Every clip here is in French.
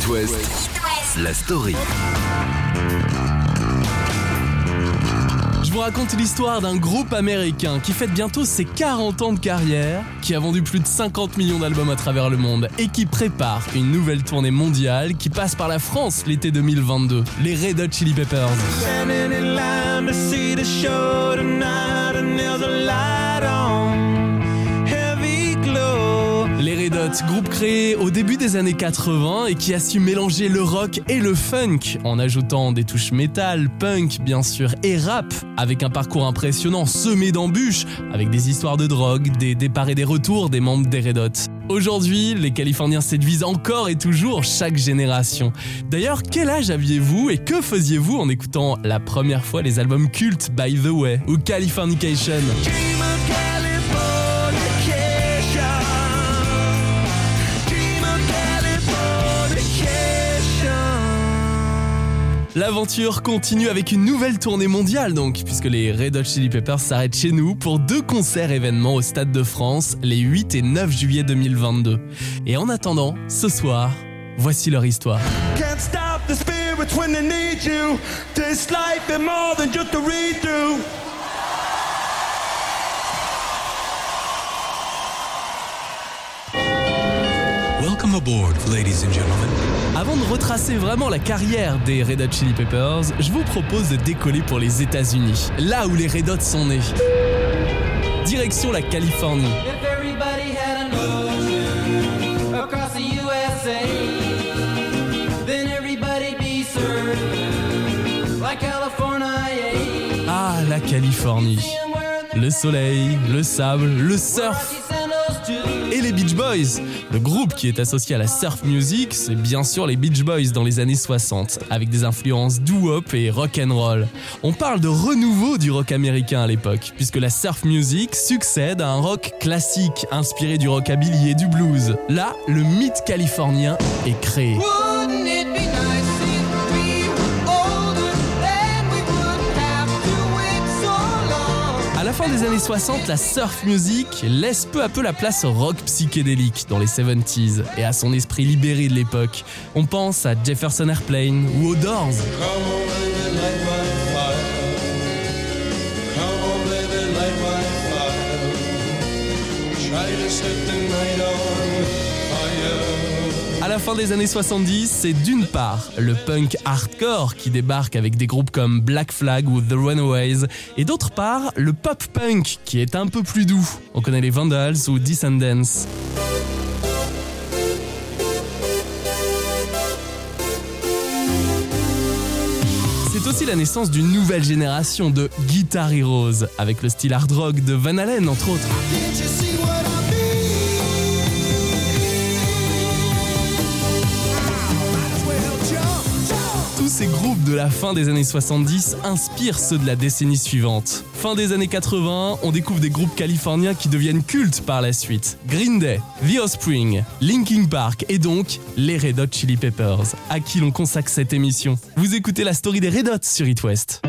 It West, la story. Je vous raconte l'histoire d'un groupe américain qui fête bientôt ses 40 ans de carrière, qui a vendu plus de 50 millions d'albums à travers le monde et qui prépare une nouvelle tournée mondiale qui passe par la France l'été 2022, les Red Hot Chili Peppers. Groupe créé au début des années 80 et qui a su mélanger le rock et le funk en ajoutant des touches métal, punk bien sûr et rap avec un parcours impressionnant semé d'embûches avec des histoires de drogue, des départs et des retours des membres des Red Hot. Aujourd'hui, les Californiens séduisent encore et toujours chaque génération. D'ailleurs, quel âge aviez-vous et que faisiez-vous en écoutant la première fois les albums cultes By the Way ou Californication? L'aventure continue avec une nouvelle tournée mondiale donc, puisque les Red Hot Chili Peppers s'arrêtent chez nous pour deux concerts événements au Stade de France les 8 et 9 juillet 2022. Et en attendant, ce soir, voici leur histoire. Welcome aboard, ladies and gentlemen. Avant de retracer vraiment la carrière des Red Hot Chili Peppers, je vous propose de décoller pour les États-Unis, là où les Red Hot sont nés. Direction la Californie. Ah, la Californie. Le soleil, le sable, le surf les Beach Boys. Le groupe qui est associé à la surf music, c'est bien sûr les Beach Boys dans les années 60, avec des influences doo-wop et rock and roll. On parle de renouveau du rock américain à l'époque, puisque la surf music succède à un rock classique inspiré du rockabilly et du blues. Là, le mythe californien est créé. Fin des années 60, la surf music laisse peu à peu la place au rock psychédélique dans les 70s et à son esprit libéré de l'époque. On pense à Jefferson Airplane ou aux Doors. La fin des années 70, c'est d'une part le punk hardcore qui débarque avec des groupes comme Black Flag ou The Runaways, et d'autre part le pop punk qui est un peu plus doux. On connaît les Vandals ou Descendants. C'est aussi la naissance d'une nouvelle génération de Guitar Heroes, avec le style hard rock de Van Halen entre autres. Ces groupes de la fin des années 70 inspirent ceux de la décennie suivante. Fin des années 80, on découvre des groupes californiens qui deviennent cultes par la suite. Green Day, The Offspring, Linkin Park et donc les Red Hot Chili Peppers, à qui l'on consacre cette émission. Vous écoutez la story des Red Hot sur It West.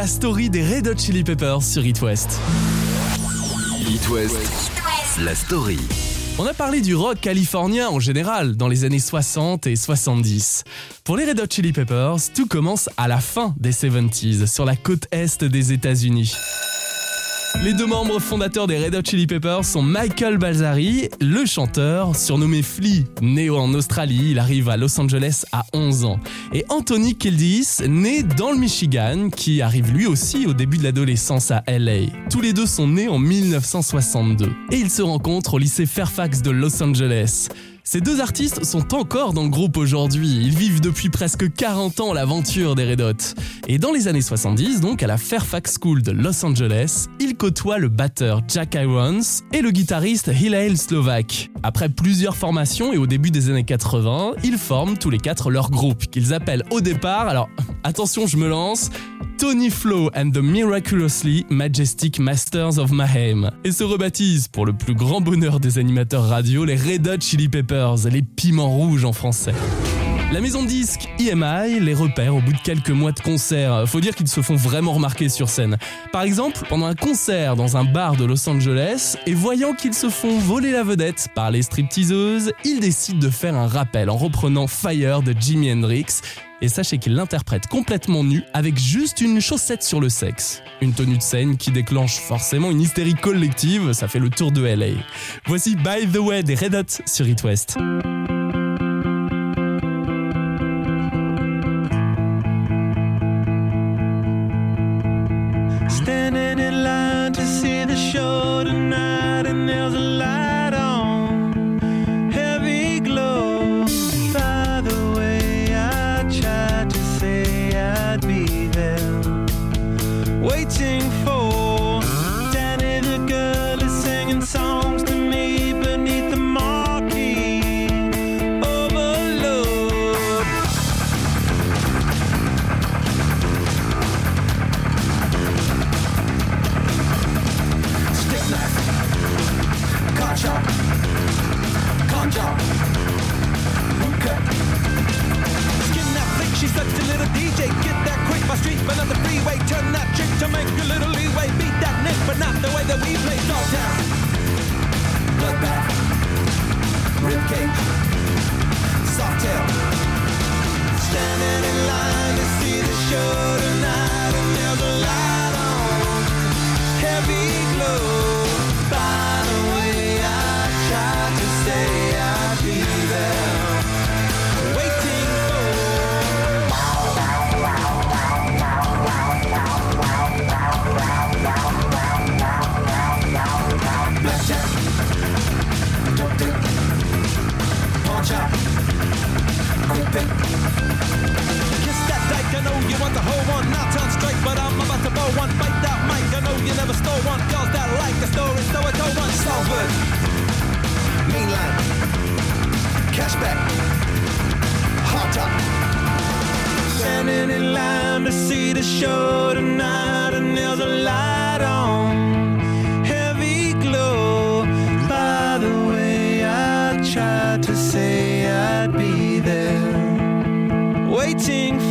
La story des Red Hot Chili Peppers sur It West. It West. La story. On a parlé du rock californien en général dans les années 60 et 70. Pour les Red Hot Chili Peppers, tout commence à la fin des 70s sur la côte est des États-Unis. Les deux membres fondateurs des Red Hot Chili Peppers sont Michael Balzari, le chanteur, surnommé Flea. Né en Australie, il arrive à Los Angeles à 11 ans. Et Anthony Kildis, né dans le Michigan, qui arrive lui aussi au début de l'adolescence à LA. Tous les deux sont nés en 1962. Et ils se rencontrent au lycée Fairfax de Los Angeles. Ces deux artistes sont encore dans le groupe aujourd'hui. Ils vivent depuis presque 40 ans l'aventure des Red Hot. Et dans les années 70, donc à la Fairfax School de Los Angeles, ils côtoient le batteur Jack Irons et le guitariste Hillel Slovak. Après plusieurs formations et au début des années 80, ils forment tous les quatre leur groupe qu'ils appellent au départ, alors attention je me lance, Tony Flo and the Miraculously Majestic Masters of Mayhem et se rebaptisent pour le plus grand bonheur des animateurs radio les Red Hot Chili Peppers, les piments rouges en français. La maison de disques EMI les repère au bout de quelques mois de concert. Faut dire qu'ils se font vraiment remarquer sur scène. Par exemple, pendant un concert dans un bar de Los Angeles, et voyant qu'ils se font voler la vedette par les stripteaseuses, ils décident de faire un rappel en reprenant Fire de Jimi Hendrix. Et sachez qu'ils l'interprètent complètement nu avec juste une chaussette sur le sexe. Une tenue de scène qui déclenche forcément une hystérie collective, ça fait le tour de LA. Voici By the Way des Red Hot sur It West. Little DJ. Get that quick by street, but not the freeway. Turn that trick to make a little leeway. Beat that nick, but not the way that we play. Dog down, bloodbath, ribcage, soft tail. Standing in line to see the show tonight, and there's a light on. watch out. Open. Kiss that I know you want the whole one. Not on strike, but I'm about to blow one. Bite that mic, I know you never stole one. Girls that like the story, so I don't want Salford. Mainline. Cashback. Hot top. Standing in line to see the show tonight, and there's a light on. Waiting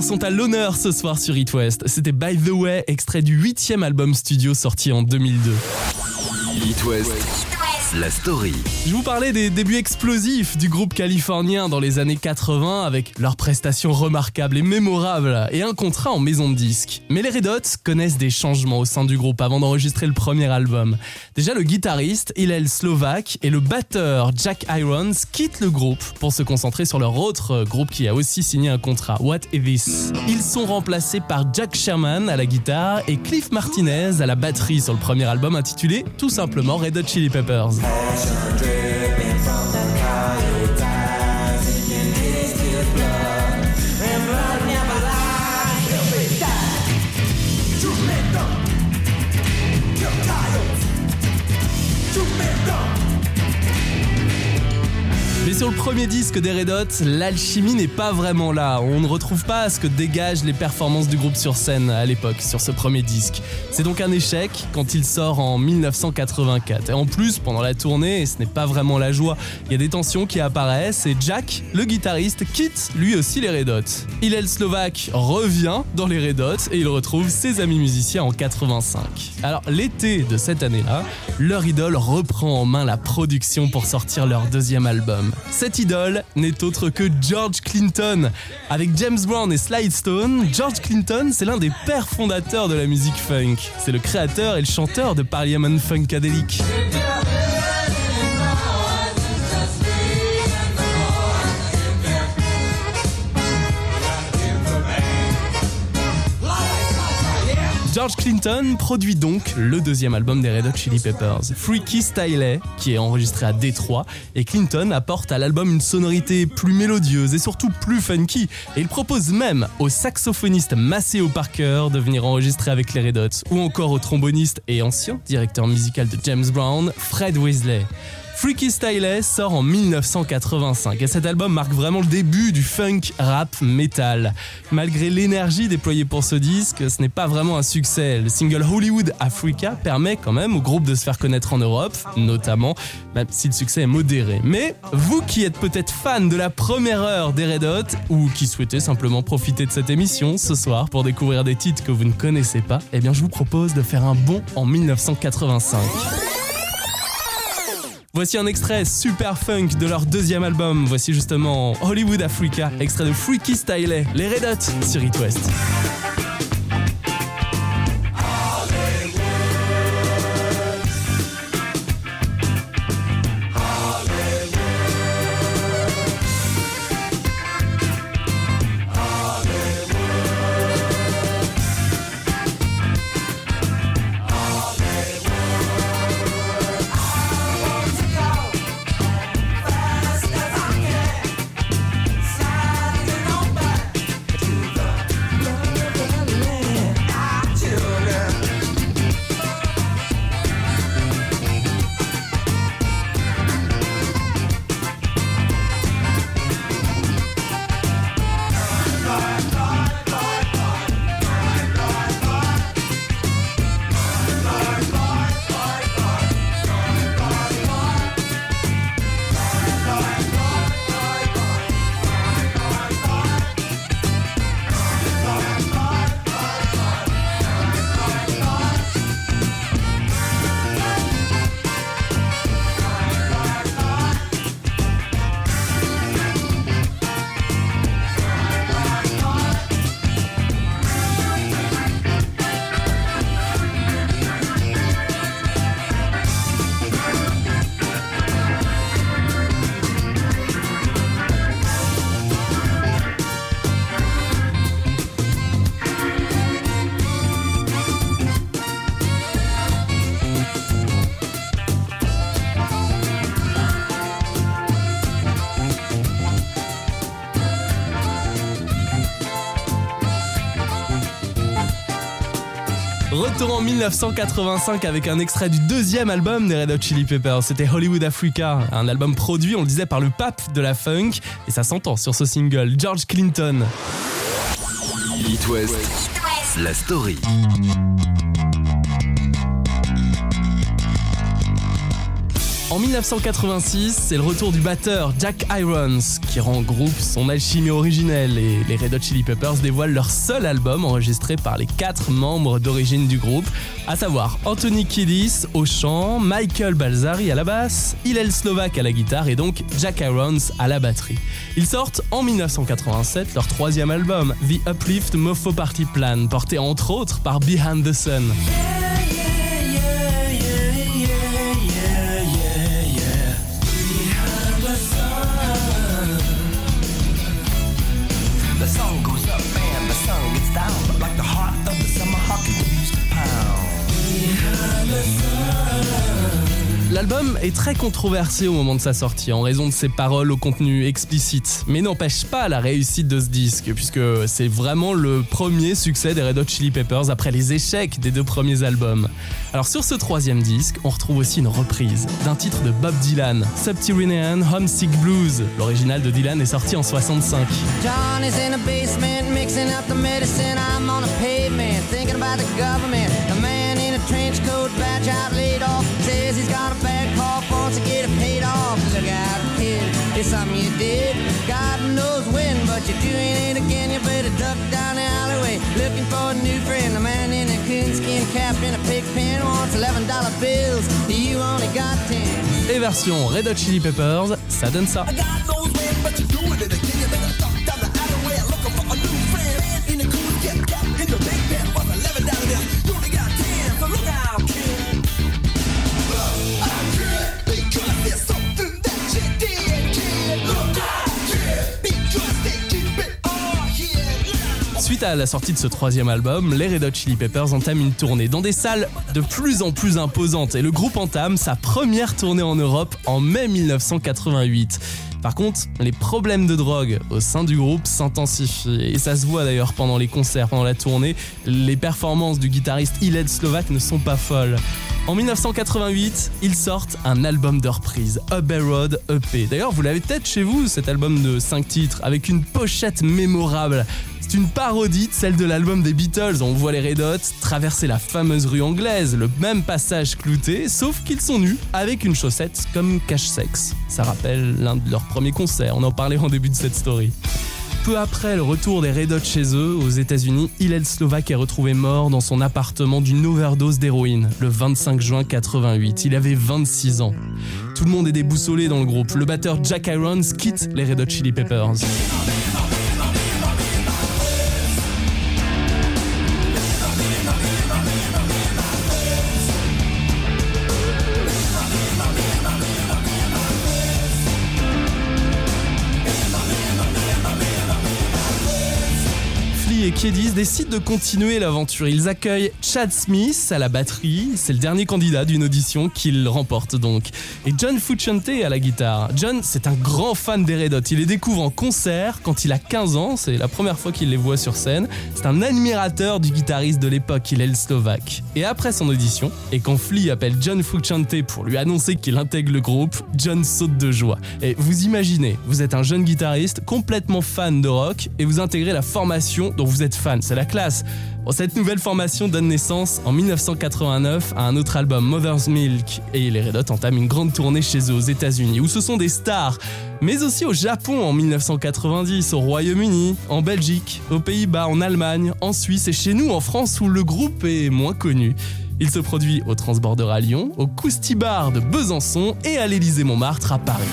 Sont à l'honneur ce soir sur It West. C'était By the Way, extrait du huitième album studio sorti en 2002. It West, la story. Je vous parlais des débuts explosifs du groupe californien dans les années 80 avec leurs prestations remarquables et mémorables et un contrat en maison de disque. Mais les Red Hot connaissent des changements au sein du groupe avant d'enregistrer le premier album. Déjà le guitariste Hillel Slovak et le batteur Jack Irons quittent le groupe pour se concentrer sur leur autre groupe qui a aussi signé un contrat, What Is This Ils sont remplacés par Jack Sherman à la guitare et Cliff Martinez à la batterie sur le premier album intitulé tout simplement Red Hot Chili Peppers. Mais sur le premier disque des Red Hot, l'alchimie n'est pas vraiment là. On ne retrouve pas ce que dégagent les performances du groupe sur scène à l'époque, sur ce premier disque. C'est donc un échec quand il sort en 1984. Et en plus, pendant la tournée, ce n'est pas vraiment la joie, il y a des tensions qui apparaissent et Jack, le guitariste, quitte lui aussi les Red Hot. Hillel Slovak revient dans les Red Hot et il retrouve ses amis musiciens en 85. Alors l'été de cette année-là, leur idole reprend en main la production pour sortir leur deuxième album. Cette idole n'est autre que George Clinton. Avec James Brown et Slide Stone, George Clinton, c'est l'un des pères fondateurs de la musique funk. C'est le créateur et le chanteur de Parliament Funkadelic. George Clinton produit donc le deuxième album des Red Hot Chili Peppers, Freaky Styley, qui est enregistré à Détroit, et Clinton apporte à l'album une sonorité plus mélodieuse et surtout plus funky, et il propose même au saxophoniste Maceo Parker de venir enregistrer avec les Red Hot, ou encore au tromboniste et ancien directeur musical de James Brown, Fred Weasley. Freaky Styley sort en 1985 et cet album marque vraiment le début du funk rap metal. Malgré l'énergie déployée pour ce disque, ce n'est pas vraiment un succès. Le single Hollywood Africa permet quand même au groupe de se faire connaître en Europe, notamment, même si le succès est modéré. Mais vous qui êtes peut-être fan de la première heure des Red Hot ou qui souhaitez simplement profiter de cette émission ce soir pour découvrir des titres que vous ne connaissez pas, eh bien je vous propose de faire un bond en 1985. Voici un extrait super funk de leur deuxième album. Voici justement Hollywood Africa, extrait de Freaky Styley, les Red Hot sur It West. En 1985 avec un extrait du deuxième album des Red Hot Chili Peppers. C'était Hollywood Africa, un album produit, on le disait, par le pape de la funk. Et ça s'entend sur ce single, George Clinton. It West, la story. En 1986, c'est le retour du batteur Jack Irons qui rend groupe son alchimie originelle et les Red Hot Chili Peppers dévoilent leur seul album enregistré par les quatre membres d'origine du groupe, à savoir Anthony Kiddis au chant, Michael Balzari à la basse, Hillel Slovak à la guitare et donc Jack Irons à la batterie. Ils sortent en 1987 leur troisième album, The Uplift Mofo Party Plan, porté entre autres par Behind the Sun. L'album est très controversé au moment de sa sortie en raison de ses paroles au contenu explicite, mais n'empêche pas la réussite de ce disque puisque c'est vraiment le premier succès des Red Hot Chili Peppers après les échecs des deux premiers albums. Alors sur ce troisième disque, on retrouve aussi une reprise d'un titre de Bob Dylan, Subterranean Homesick Blues. L'original de Dylan est sorti en 65. John is in basement mixing up the medicine. I'm on pavement thinking about the government. Trench coat, badge out, laid off. Says he's got a bad cough, wants to get it paid off. Look out, kid, it's something you did. God knows when, but you're doing it again. You better duck down the alleyway looking for a new friend. A man in a coonskin cap and a pig pen wants $11 bills. You only got 10. Et version Red Hot Chili Peppers, ça donne ça. À la sortie de ce troisième album, les Red Hot Chili Peppers entament une tournée dans des salles de plus en plus imposantes et le groupe entame sa première tournée en Europe en mai 1988. Par contre, les problèmes de drogue au sein du groupe s'intensifient et ça se voit d'ailleurs pendant les concerts, pendant la tournée. Les performances du guitariste Hillel Slovak ne sont pas folles. En 1988, ils sortent un album de reprise, Abbey Road EP. D'ailleurs, vous l'avez peut-être chez vous, cet album de 5 titres, avec une pochette mémorable. C'est une parodie de celle de l'album des Beatles. On voit les Red Hot traverser la fameuse rue anglaise, le même passage clouté, sauf qu'ils sont nus avec une chaussette comme cache-sexe. Ça rappelle l'un de leurs premiers concerts, on en parlait en début de cette story. Peu après le retour des Red Hot chez eux, aux États-Unis, Hillel Slovak est retrouvé mort dans son appartement d'une overdose d'héroïne le 25 juin 88. Il avait 26 ans. Tout le monde est déboussolé dans le groupe. Le batteur Jack Irons quitte les Red Hot Chili Peppers. Flea et Kiedis décident de continuer l'aventure. Ils accueillent Chad Smith à la batterie. C'est le dernier candidat d'une audition qu'ils remportent donc. Et John Fucente à la guitare. John, c'est un grand fan des Red Hot. Il les découvre en concert quand il a 15 ans. C'est la première fois qu'il les voit sur scène. C'est un admirateur du guitariste de l'époque, Hillel Slovak. Et après son audition, et quand Flea appelle John Fucente pour lui annoncer qu'il intègre le groupe, John saute de joie. Et vous imaginez, vous êtes un jeune guitariste complètement fan de rock et vous intégrez la formation dont vous êtes fan. C'est la classe. Cette nouvelle formation donne naissance en 1989 à un autre album, Mother's Milk, et les Red Hot entament une grande tournée chez eux aux États-Unis, où ce sont des stars, mais aussi au Japon en 1990, au Royaume-Uni, en Belgique, aux Pays-Bas, en Allemagne, en Suisse et chez nous en France où le groupe est moins connu. Il se produit au Transborder à Lyon, au Cousti Bar de Besançon et à l'Élysée Montmartre à Paris.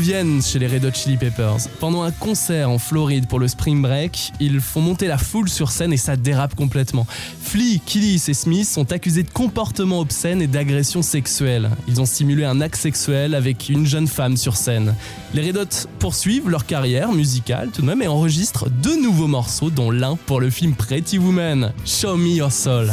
Reviennent chez les Red Hot Chili Peppers. Pendant un concert en Floride pour le Spring Break, ils font monter la foule sur scène et ça dérape complètement. Flea, Killis et Smith sont accusés de comportements obscènes et d'agressions sexuelles. Ils ont simulé un acte sexuel avec une jeune femme sur scène. Les Red Hot poursuivent leur carrière musicale tout de même et enregistrent deux nouveaux morceaux dont l'un pour le film Pretty Woman, Show Me Your Soul.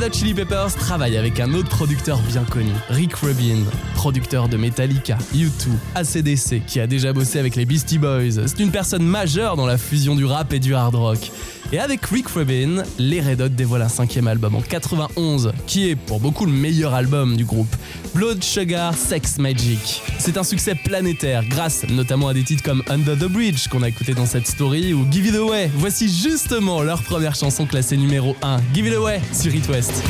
Red Chili Peppers travaillent avec un autre producteur bien connu, Rick Rubin, producteur de Metallica, U2, ACDC, qui a déjà bossé avec les Beastie Boys. C'est une personne majeure dans la fusion du rap et du hard rock. Et avec Rick Rubin, les Red Hot dévoilent un cinquième album en 91, qui est pour beaucoup le meilleur album du groupe, Blood Sugar Sex Magic. C'est un succès planétaire grâce notamment à des titres comme Under the Bridge qu'on a écouté dans cette story ou Give It Away. Voici justement leur première chanson classée numéro 1, Give It Away sur It West.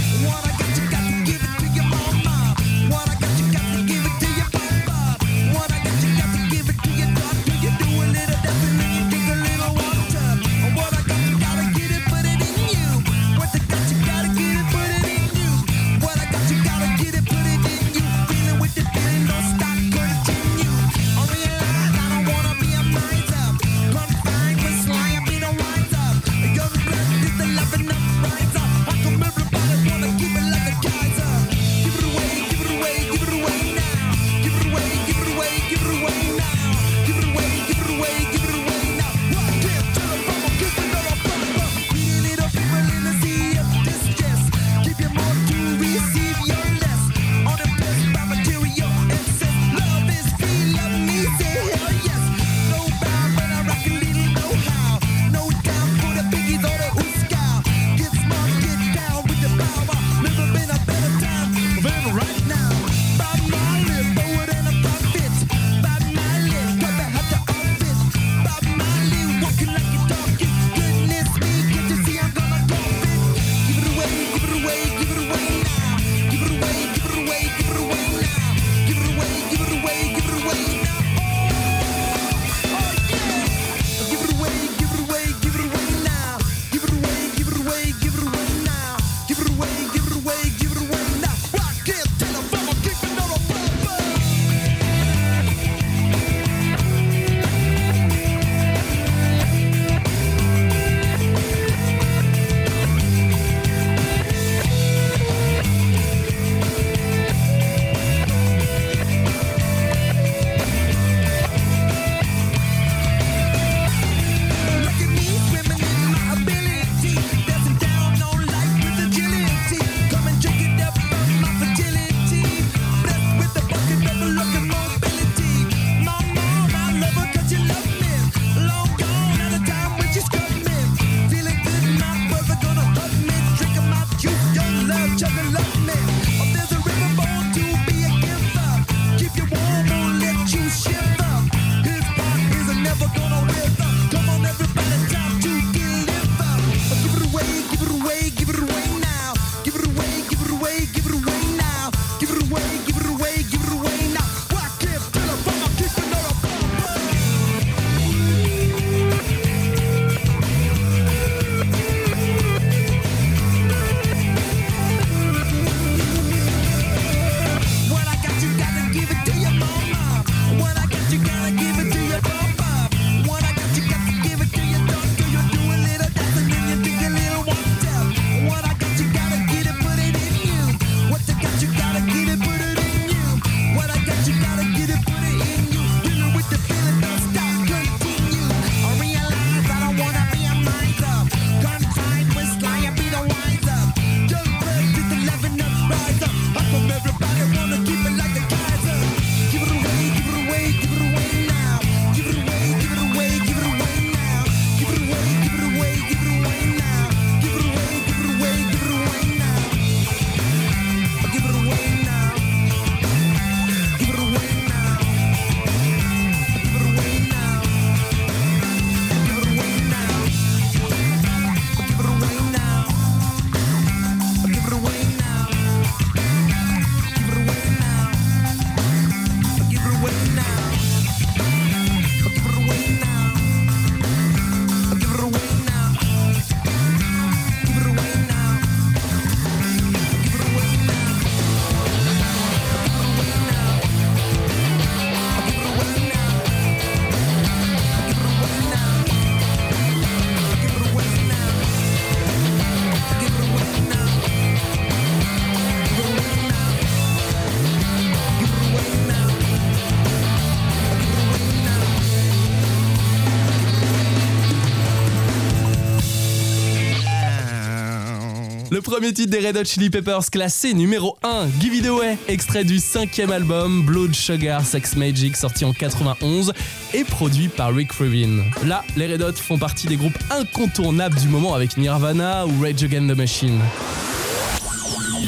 Le premier titre des Red Hot Chili Peppers classé numéro 1, Give It Away, extrait du cinquième album Blood Sugar Sex Magic sorti en 91 et produit par Rick Rubin. Là, les Red Hot font partie des groupes incontournables du moment avec Nirvana ou Rage Against the Machine.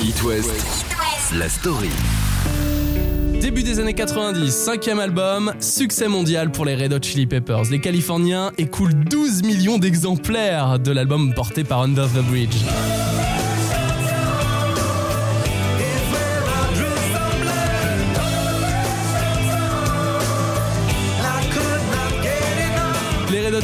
It West, la story. Début des années 90, cinquième album, succès mondial pour les Red Hot Chili Peppers. Les Californiens écoulent 12 millions d'exemplaires de l'album porté par Under the Bridge.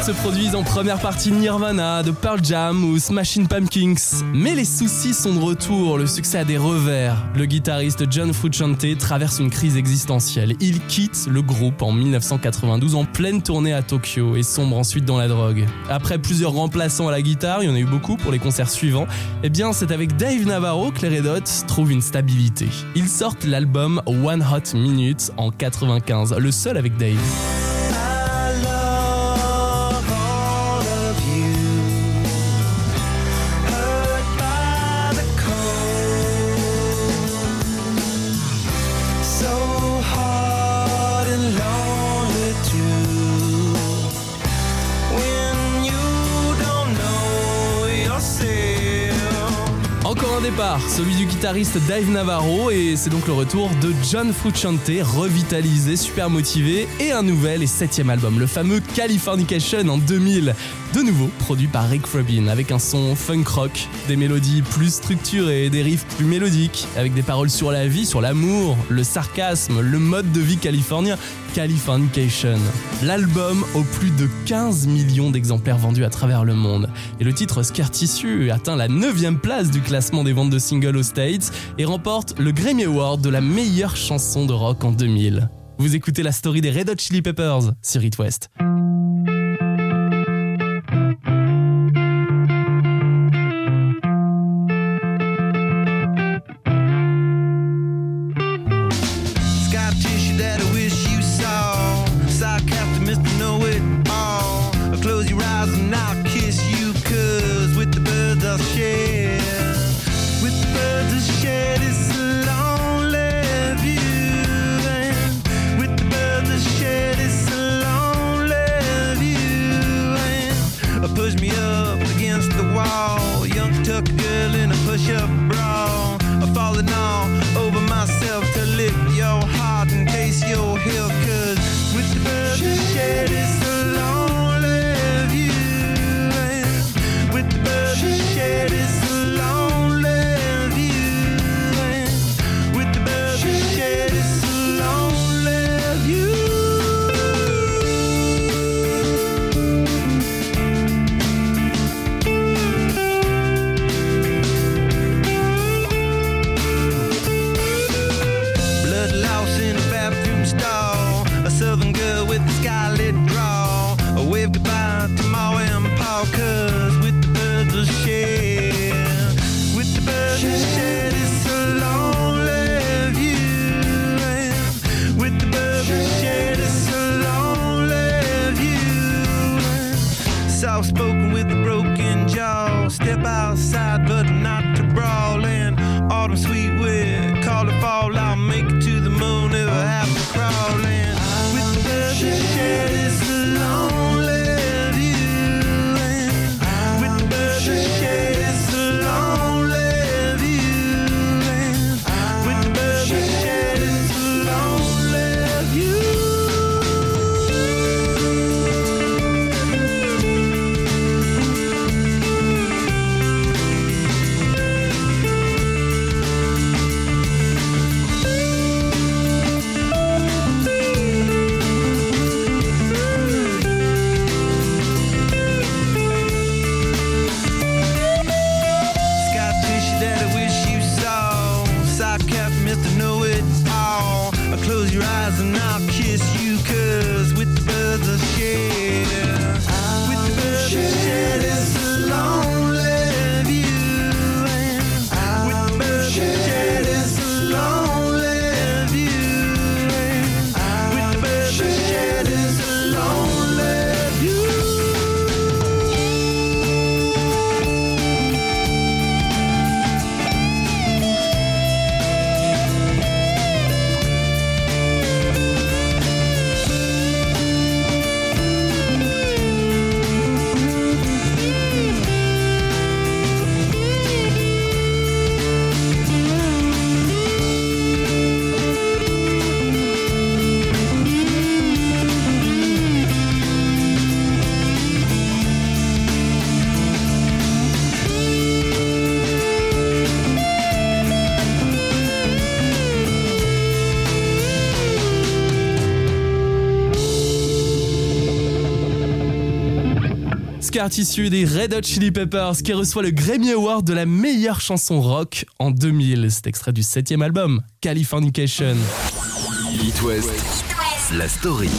Se produisent en première partie Nirvana, de Pearl Jam ou Smashing Pumpkins. Mais les soucis sont de retour, le succès a des revers. Le guitariste John Frusciante traverse une crise existentielle. Il quitte le groupe en 1992 en pleine tournée à Tokyo et sombre ensuite dans la drogue. Après plusieurs remplaçants à la guitare, il y en a eu beaucoup pour les concerts suivants, eh bien c'est avec Dave Navarro que les Red Hot trouvent une stabilité. Ils sortent l'album One Hot Minute en 95, le seul avec Dave. Celui du guitariste Dave Navarro, et c'est donc le retour de John Frusciante, revitalisé, super motivé, et un nouvel et septième album, le fameux Californication en 2000. De nouveau produit par Rick Rubin, avec un son funk rock, des mélodies plus structurées, des riffs plus mélodiques, avec des paroles sur la vie, sur l'amour, le sarcasme, le mode de vie californien, Californication. L'album aux plus de 15 millions d'exemplaires vendus à travers le monde. Et le titre Scar Tissue atteint la 9 place du classement des ventes de singles aux States et remporte le Grammy Award de la meilleure chanson de rock en 2000. Vous écoutez la story des Red Hot Chili Peppers sur It West. Issu des Red Hot Chili Peppers qui reçoit le Grammy Award de la meilleure chanson rock en 2000. C'est extrait du septième album, Californication. It West, la story.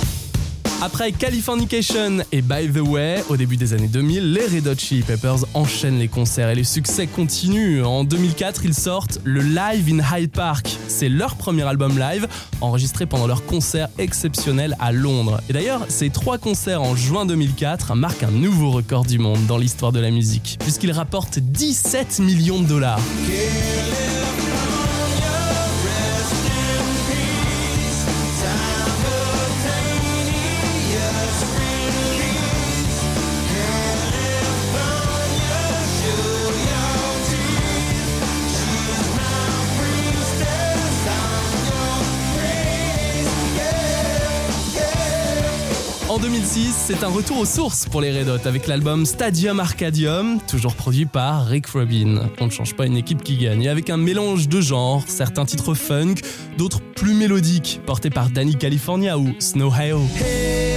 Après Californication et By the Way, au début des années 2000, les Red Hot Chili Peppers enchaînent les concerts et les succès continuent. En 2004, ils sortent le Live in Hyde Park. C'est leur premier album live, enregistré pendant leur concert exceptionnel à Londres. Et d'ailleurs, ces trois concerts en juin 2004 marquent un nouveau record du monde dans l'histoire de la musique, puisqu'ils rapportent 17 millions de dollars. En 2006, c'est un retour aux sources pour les Red Hot avec l'album Stadium Arcadium, toujours produit par Rick Rubin. On ne change pas une équipe qui gagne. Et avec un mélange de genres, certains titres funk, d'autres plus mélodiques, portés par Danny California ou Snow Hale.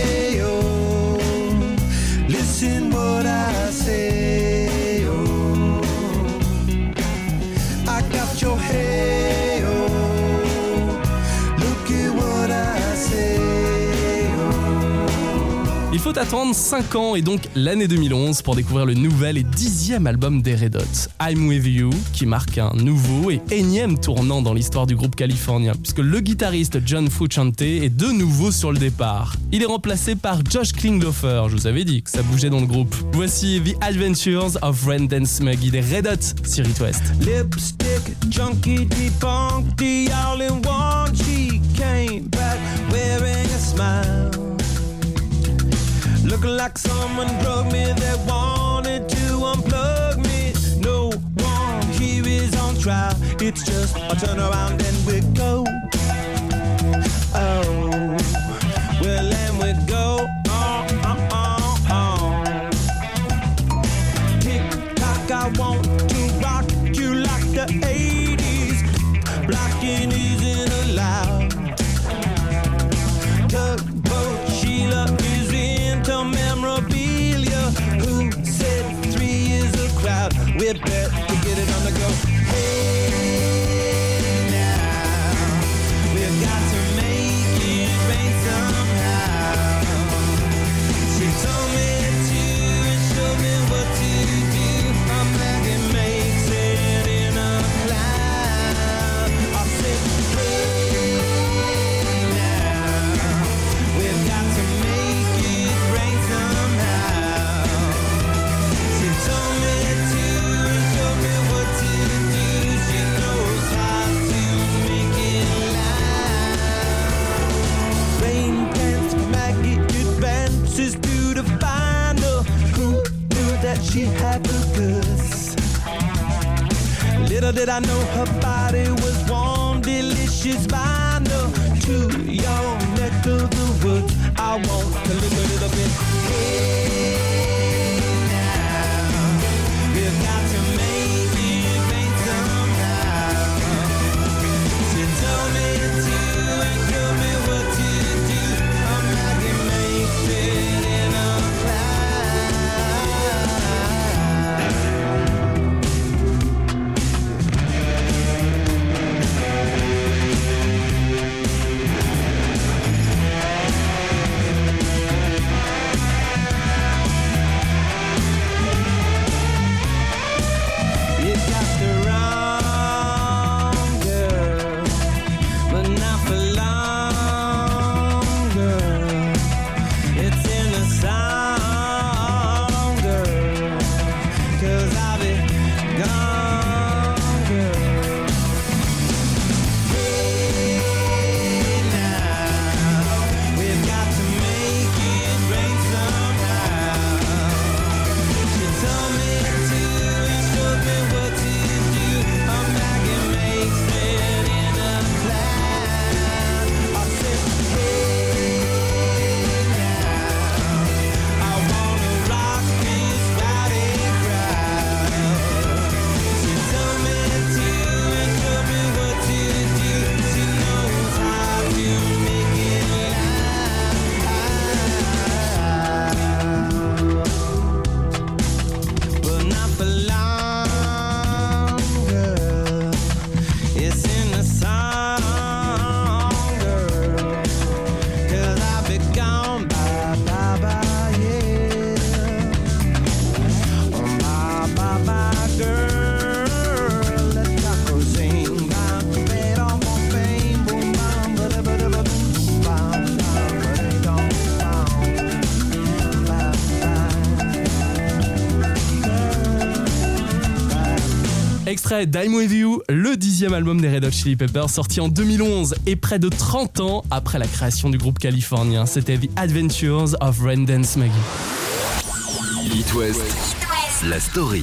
Faut attendre 5 ans et donc l'année 2011 pour découvrir le nouvel et dixième album des Red Hot, I'm With You, qui marque un nouveau et énième tournant dans l'histoire du groupe californien, puisque le guitariste John Frusciante est de nouveau sur le départ. Il est remplacé par Josh Klinghoffer, je vous avais dit que ça bougeait dans le groupe. Voici The Adventures of Brendan Smuggy des Red Hot sur It West. Lipstick, junkie, debunked, the all in one. She came back wearing a smile. Looking like someone drugged me that wanted to unplug me. No one here is on trial. It's just a turn around and we go. Oh, well, and we go. bit. She had the goods? Little did I know her body was warm, delicious vinyl. To your neck of the woods, I want a little bit. Extrait Dime With You, le dixième album des Red Hot Chili Peppers, sorti en 2011 et près de 30 ans après la création du groupe californien. C'était The Adventures of Dance Maggie. It West, la story.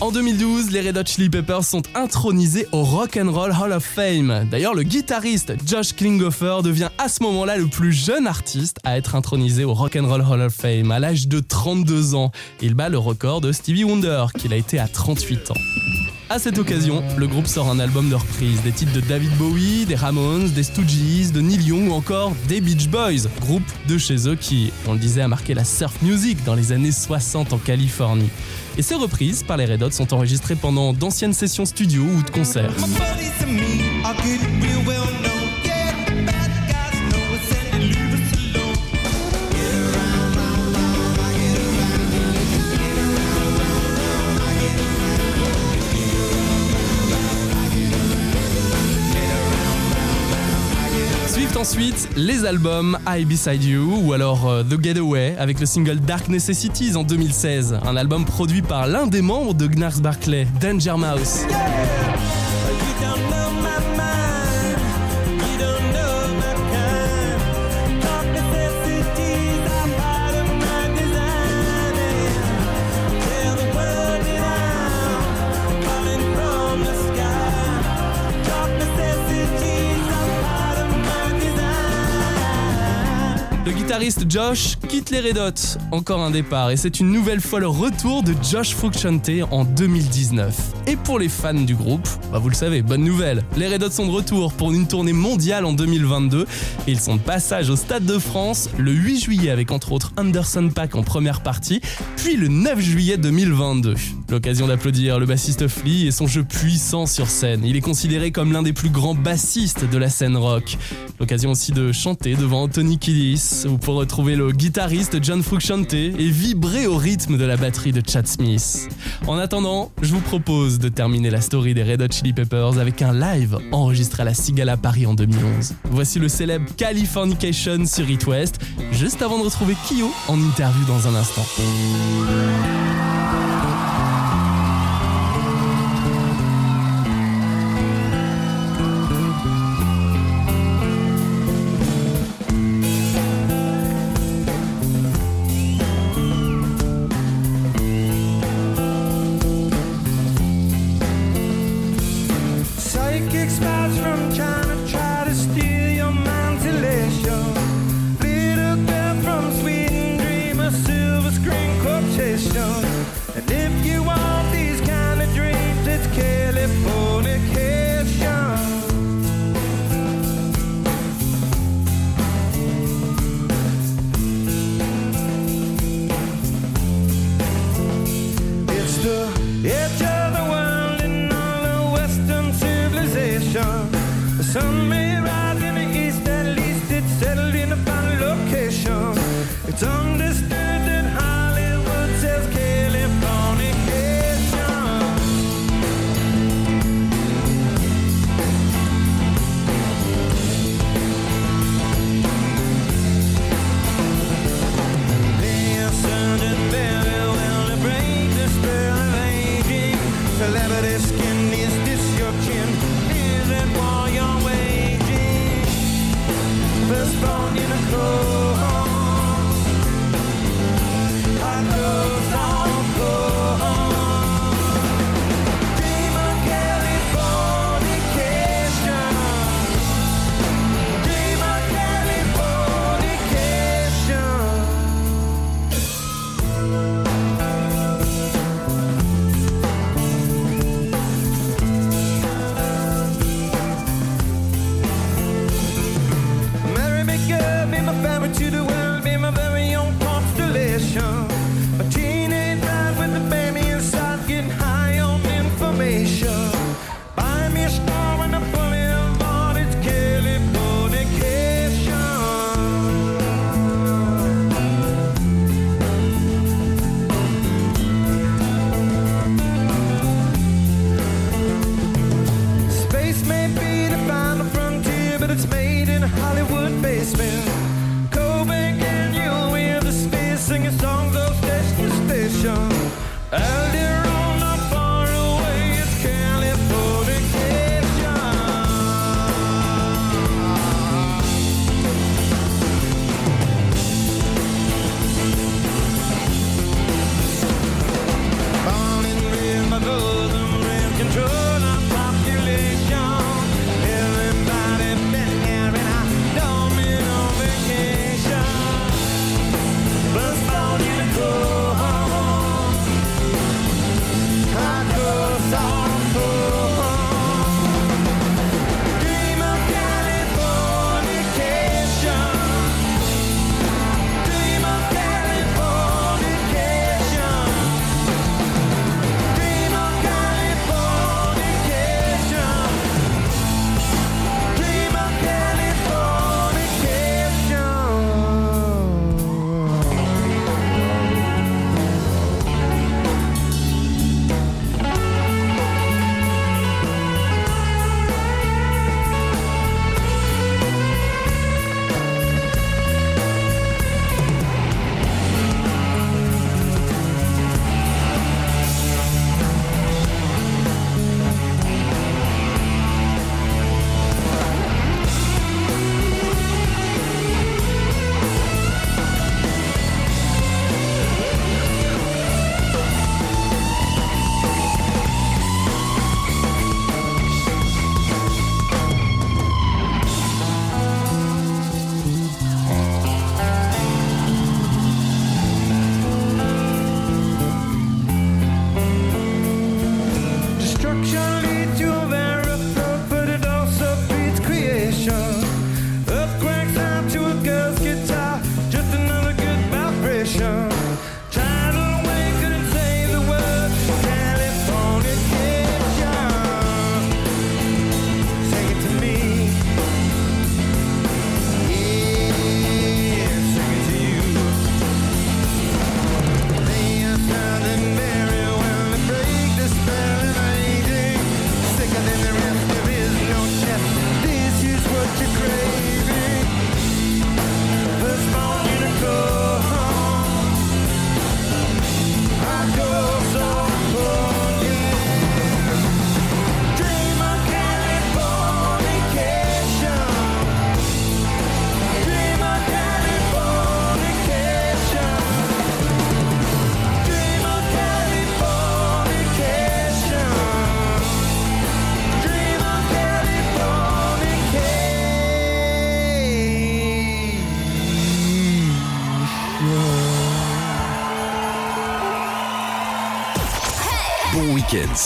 En 2012, les Red Hot Chili Peppers sont intronisés au Rock and Roll Hall of Fame. D'ailleurs, le guitariste Josh Klinghoffer devient à ce moment-là le plus jeune artiste à être intronisé au Rock and Roll Hall of Fame à l'âge de 32 ans. Il bat le record de Stevie Wonder, qu'il a été à 38 ans. À cette occasion, le groupe sort un album de reprise, des titres de David Bowie, des Ramones, des Stooges, de Neil Young ou encore des Beach Boys, groupe de chez eux qui, on le disait, a marqué la surf music dans les années 60 en Californie. Et ces reprises par les Red Hot sont enregistrées pendant d'anciennes sessions studio ou de concerts. Ensuite les albums I Beside You ou alors euh, The Getaway avec le single Dark Necessities en 2016, un album produit par l'un des membres de Gnarls Barclay, Danger Mouse. Guitariste Josh quitte les Red Hot, encore un départ, et c'est une nouvelle fois le retour de Josh Frusciante en 2019. Et pour les fans du groupe, bah vous le savez, bonne nouvelle, les Red Hot sont de retour pour une tournée mondiale en 2022, et ils sont de passage au Stade de France le 8 juillet avec entre autres Anderson Pack en première partie, puis le 9 juillet 2022. L'occasion d'applaudir le bassiste Flea et son jeu puissant sur scène. Il est considéré comme l'un des plus grands bassistes de la scène rock. L'occasion aussi de chanter devant Anthony Kiddis, pour retrouver le guitariste John Frusciante et vibrer au rythme de la batterie de Chad Smith. En attendant, je vous propose de terminer la story des Red Hot Chili Peppers avec un live enregistré à la Cigale à Paris en 2011. Voici le célèbre Californication sur It West, juste avant de retrouver Kyo en interview dans un instant.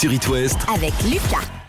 Sur It West avec Lucas.